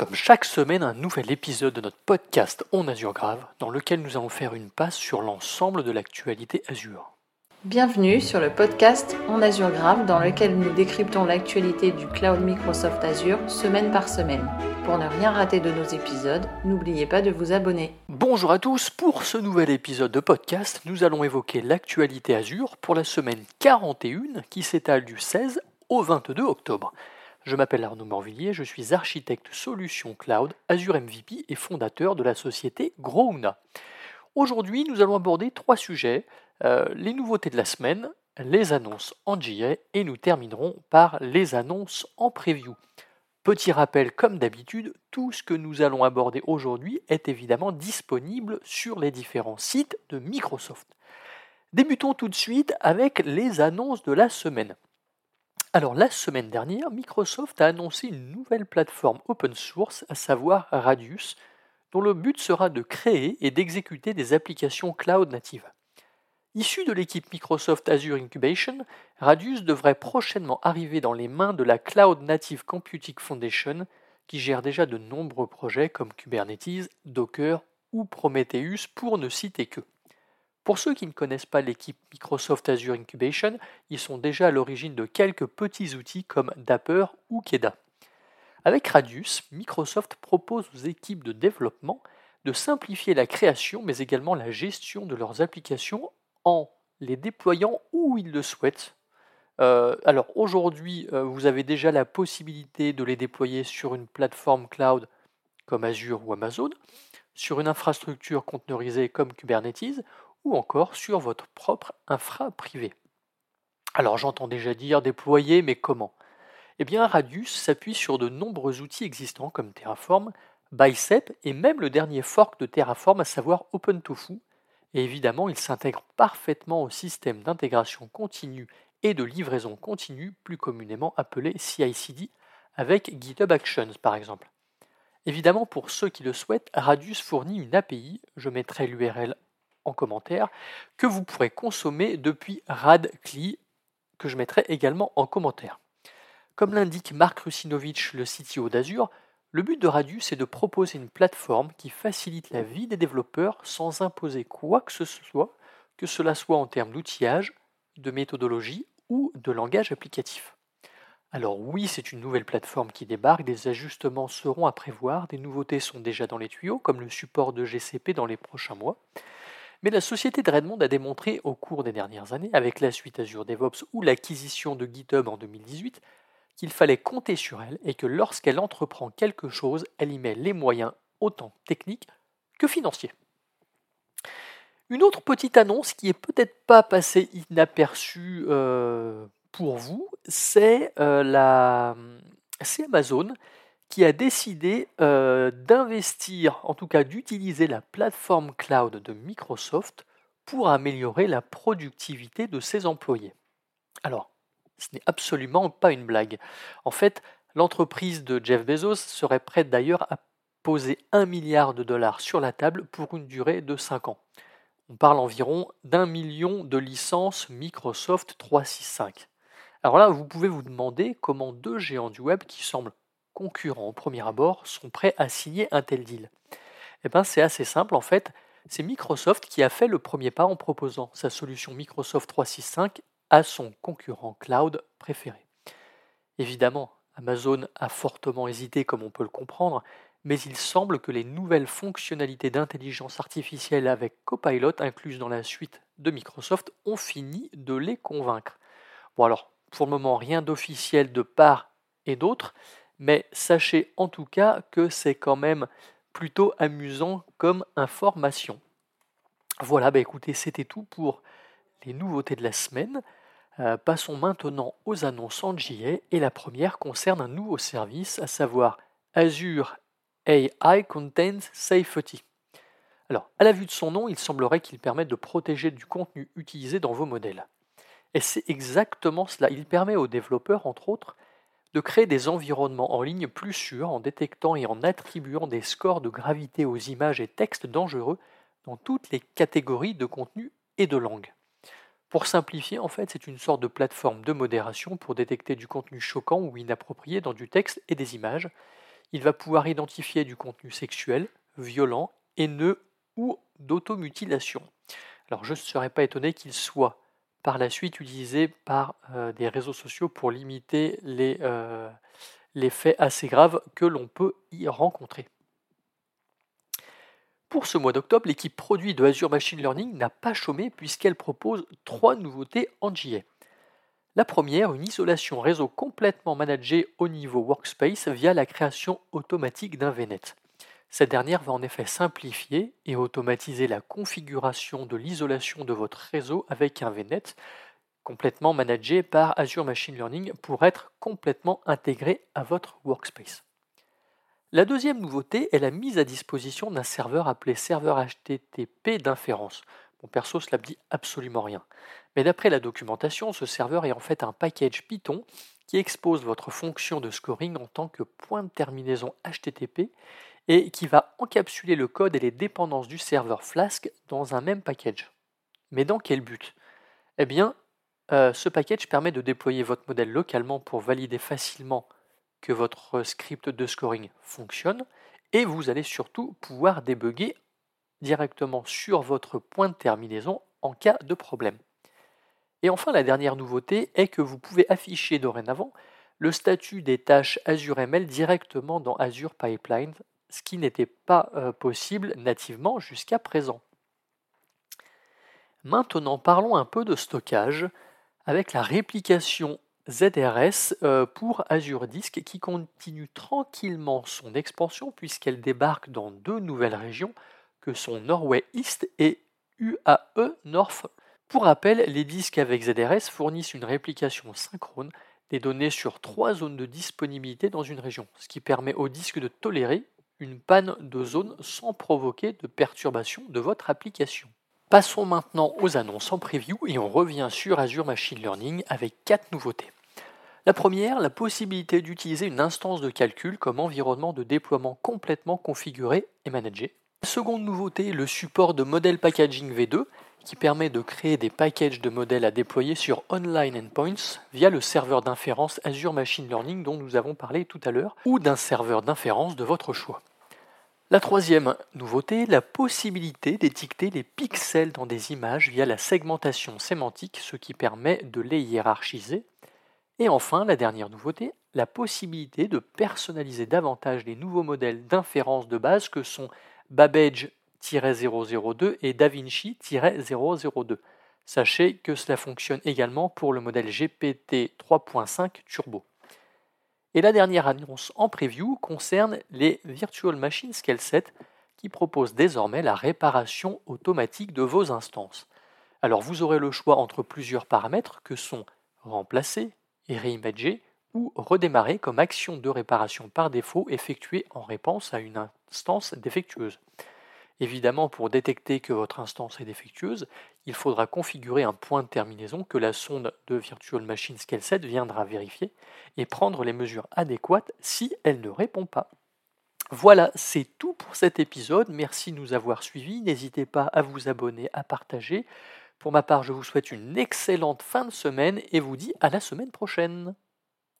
Comme chaque semaine, un nouvel épisode de notre podcast On Azure Grave, dans lequel nous allons faire une passe sur l'ensemble de l'actualité Azure. Bienvenue sur le podcast On Azure Grave, dans lequel nous décryptons l'actualité du cloud Microsoft Azure semaine par semaine. Pour ne rien rater de nos épisodes, n'oubliez pas de vous abonner. Bonjour à tous, pour ce nouvel épisode de podcast, nous allons évoquer l'actualité Azure pour la semaine 41 qui s'étale du 16 au 22 octobre. Je m'appelle Arnaud Morvillier, je suis architecte solution cloud, Azure MVP et fondateur de la société Grouna. Aujourd'hui, nous allons aborder trois sujets euh, les nouveautés de la semaine, les annonces en GA et nous terminerons par les annonces en preview. Petit rappel, comme d'habitude, tout ce que nous allons aborder aujourd'hui est évidemment disponible sur les différents sites de Microsoft. Débutons tout de suite avec les annonces de la semaine. Alors la semaine dernière, Microsoft a annoncé une nouvelle plateforme open source, à savoir Radius, dont le but sera de créer et d'exécuter des applications cloud natives. Issu de l'équipe Microsoft Azure Incubation, Radius devrait prochainement arriver dans les mains de la Cloud Native Computing Foundation, qui gère déjà de nombreux projets comme Kubernetes, Docker ou Prometheus pour ne citer que. Pour ceux qui ne connaissent pas l'équipe Microsoft Azure Incubation, ils sont déjà à l'origine de quelques petits outils comme Dapper ou Keda. Avec Radius, Microsoft propose aux équipes de développement de simplifier la création mais également la gestion de leurs applications en les déployant où ils le souhaitent. Euh, alors aujourd'hui, euh, vous avez déjà la possibilité de les déployer sur une plateforme cloud comme Azure ou Amazon, sur une infrastructure conteneurisée comme Kubernetes, ou encore sur votre propre infra privé. Alors j'entends déjà dire déployer, mais comment? Eh bien Radius s'appuie sur de nombreux outils existants comme Terraform, Bicep et même le dernier fork de Terraform, à savoir OpenTofu. Et évidemment, il s'intègre parfaitement au système d'intégration continue et de livraison continue, plus communément appelé CI/CD, avec GitHub Actions par exemple. Évidemment, pour ceux qui le souhaitent, Radius fournit une API, je mettrai l'URL en commentaire, que vous pourrez consommer depuis Radcli, que je mettrai également en commentaire. Comme l'indique Marc Rusinovich, le CTO d'Azure, le but de Radius est de proposer une plateforme qui facilite la vie des développeurs sans imposer quoi que ce soit, que cela soit en termes d'outillage, de méthodologie ou de langage applicatif. Alors oui, c'est une nouvelle plateforme qui débarque, des ajustements seront à prévoir, des nouveautés sont déjà dans les tuyaux, comme le support de GCP dans les prochains mois. Mais la société de Redmond a démontré au cours des dernières années, avec la suite Azure DevOps ou l'acquisition de GitHub en 2018, qu'il fallait compter sur elle et que lorsqu'elle entreprend quelque chose, elle y met les moyens autant techniques que financiers. Une autre petite annonce qui est peut-être pas passée inaperçue euh, pour vous, c'est euh, Amazon qui a décidé euh, d'investir, en tout cas d'utiliser la plateforme cloud de Microsoft pour améliorer la productivité de ses employés. Alors, ce n'est absolument pas une blague. En fait, l'entreprise de Jeff Bezos serait prête d'ailleurs à poser un milliard de dollars sur la table pour une durée de 5 ans. On parle environ d'un million de licences Microsoft 365. Alors là, vous pouvez vous demander comment deux géants du web qui semblent concurrents au premier abord sont prêts à signer un tel deal Eh bien, c'est assez simple en fait. C'est Microsoft qui a fait le premier pas en proposant sa solution Microsoft 365 à son concurrent cloud préféré. Évidemment, Amazon a fortement hésité comme on peut le comprendre, mais il semble que les nouvelles fonctionnalités d'intelligence artificielle avec Copilot incluses dans la suite de Microsoft ont fini de les convaincre. Bon alors, pour le moment, rien d'officiel de part et d'autre, mais sachez en tout cas que c'est quand même plutôt amusant comme information. Voilà, bah écoutez, c'était tout pour les nouveautés de la semaine. Euh, passons maintenant aux annonces en JA et la première concerne un nouveau service, à savoir Azure AI Content Safety. Alors, à la vue de son nom, il semblerait qu'il permette de protéger du contenu utilisé dans vos modèles. Et c'est exactement cela. Il permet aux développeurs, entre autres, de créer des environnements en ligne plus sûrs en détectant et en attribuant des scores de gravité aux images et textes dangereux dans toutes les catégories de contenu et de langue. Pour simplifier, en fait, c'est une sorte de plateforme de modération pour détecter du contenu choquant ou inapproprié dans du texte et des images. Il va pouvoir identifier du contenu sexuel, violent, haineux ou d'automutilation. Alors je ne serais pas étonné qu'il soit par la suite utilisé par euh, des réseaux sociaux pour limiter les, euh, les faits assez graves que l'on peut y rencontrer. Pour ce mois d'octobre, l'équipe produit de Azure Machine Learning n'a pas chômé puisqu'elle propose trois nouveautés en JA. La première, une isolation réseau complètement managée au niveau workspace via la création automatique d'un VNet. Cette dernière va en effet simplifier et automatiser la configuration de l'isolation de votre réseau avec un VNet complètement managé par Azure Machine Learning pour être complètement intégré à votre workspace. La deuxième nouveauté est la mise à disposition d'un serveur appelé serveur HTTP d'inférence. Mon perso, cela me dit absolument rien. Mais d'après la documentation, ce serveur est en fait un package Python qui expose votre fonction de scoring en tant que point de terminaison HTTP et qui va encapsuler le code et les dépendances du serveur Flask dans un même package. Mais dans quel but? Eh bien, euh, ce package permet de déployer votre modèle localement pour valider facilement que votre script de scoring fonctionne et vous allez surtout pouvoir débugger directement sur votre point de terminaison en cas de problème. Et enfin, la dernière nouveauté est que vous pouvez afficher dorénavant le statut des tâches Azure ML directement dans Azure Pipeline, ce qui n'était pas euh, possible nativement jusqu'à présent. Maintenant, parlons un peu de stockage avec la réplication ZRS euh, pour Azure Disk qui continue tranquillement son expansion puisqu'elle débarque dans deux nouvelles régions que sont Norway East et UAE North. Pour rappel, les disques avec ZRS fournissent une réplication synchrone des données sur trois zones de disponibilité dans une région, ce qui permet au disque de tolérer une panne de zone sans provoquer de perturbation de votre application. Passons maintenant aux annonces en preview et on revient sur Azure Machine Learning avec quatre nouveautés. La première, la possibilité d'utiliser une instance de calcul comme environnement de déploiement complètement configuré et managé. La seconde nouveauté, le support de modèle packaging V2 qui permet de créer des packages de modèles à déployer sur online endpoints via le serveur d'inférence Azure Machine Learning dont nous avons parlé tout à l'heure ou d'un serveur d'inférence de votre choix. La troisième nouveauté, la possibilité d'étiqueter les pixels dans des images via la segmentation sémantique, ce qui permet de les hiérarchiser. Et enfin, la dernière nouveauté, la possibilité de personnaliser davantage les nouveaux modèles d'inférence de base que sont Babbage-002 et DaVinci-002. Sachez que cela fonctionne également pour le modèle GPT 3.5 Turbo. Et la dernière annonce en preview concerne les Virtual Machine Scale 7 qui proposent désormais la réparation automatique de vos instances. Alors vous aurez le choix entre plusieurs paramètres que sont remplacer et reimager ou redémarrer comme action de réparation par défaut effectuée en réponse à une instance défectueuse. Évidemment, pour détecter que votre instance est défectueuse, il faudra configurer un point de terminaison que la sonde de Virtual Machine Scale 7 viendra vérifier et prendre les mesures adéquates si elle ne répond pas. Voilà, c'est tout pour cet épisode. Merci de nous avoir suivis. N'hésitez pas à vous abonner, à partager. Pour ma part, je vous souhaite une excellente fin de semaine et vous dis à la semaine prochaine.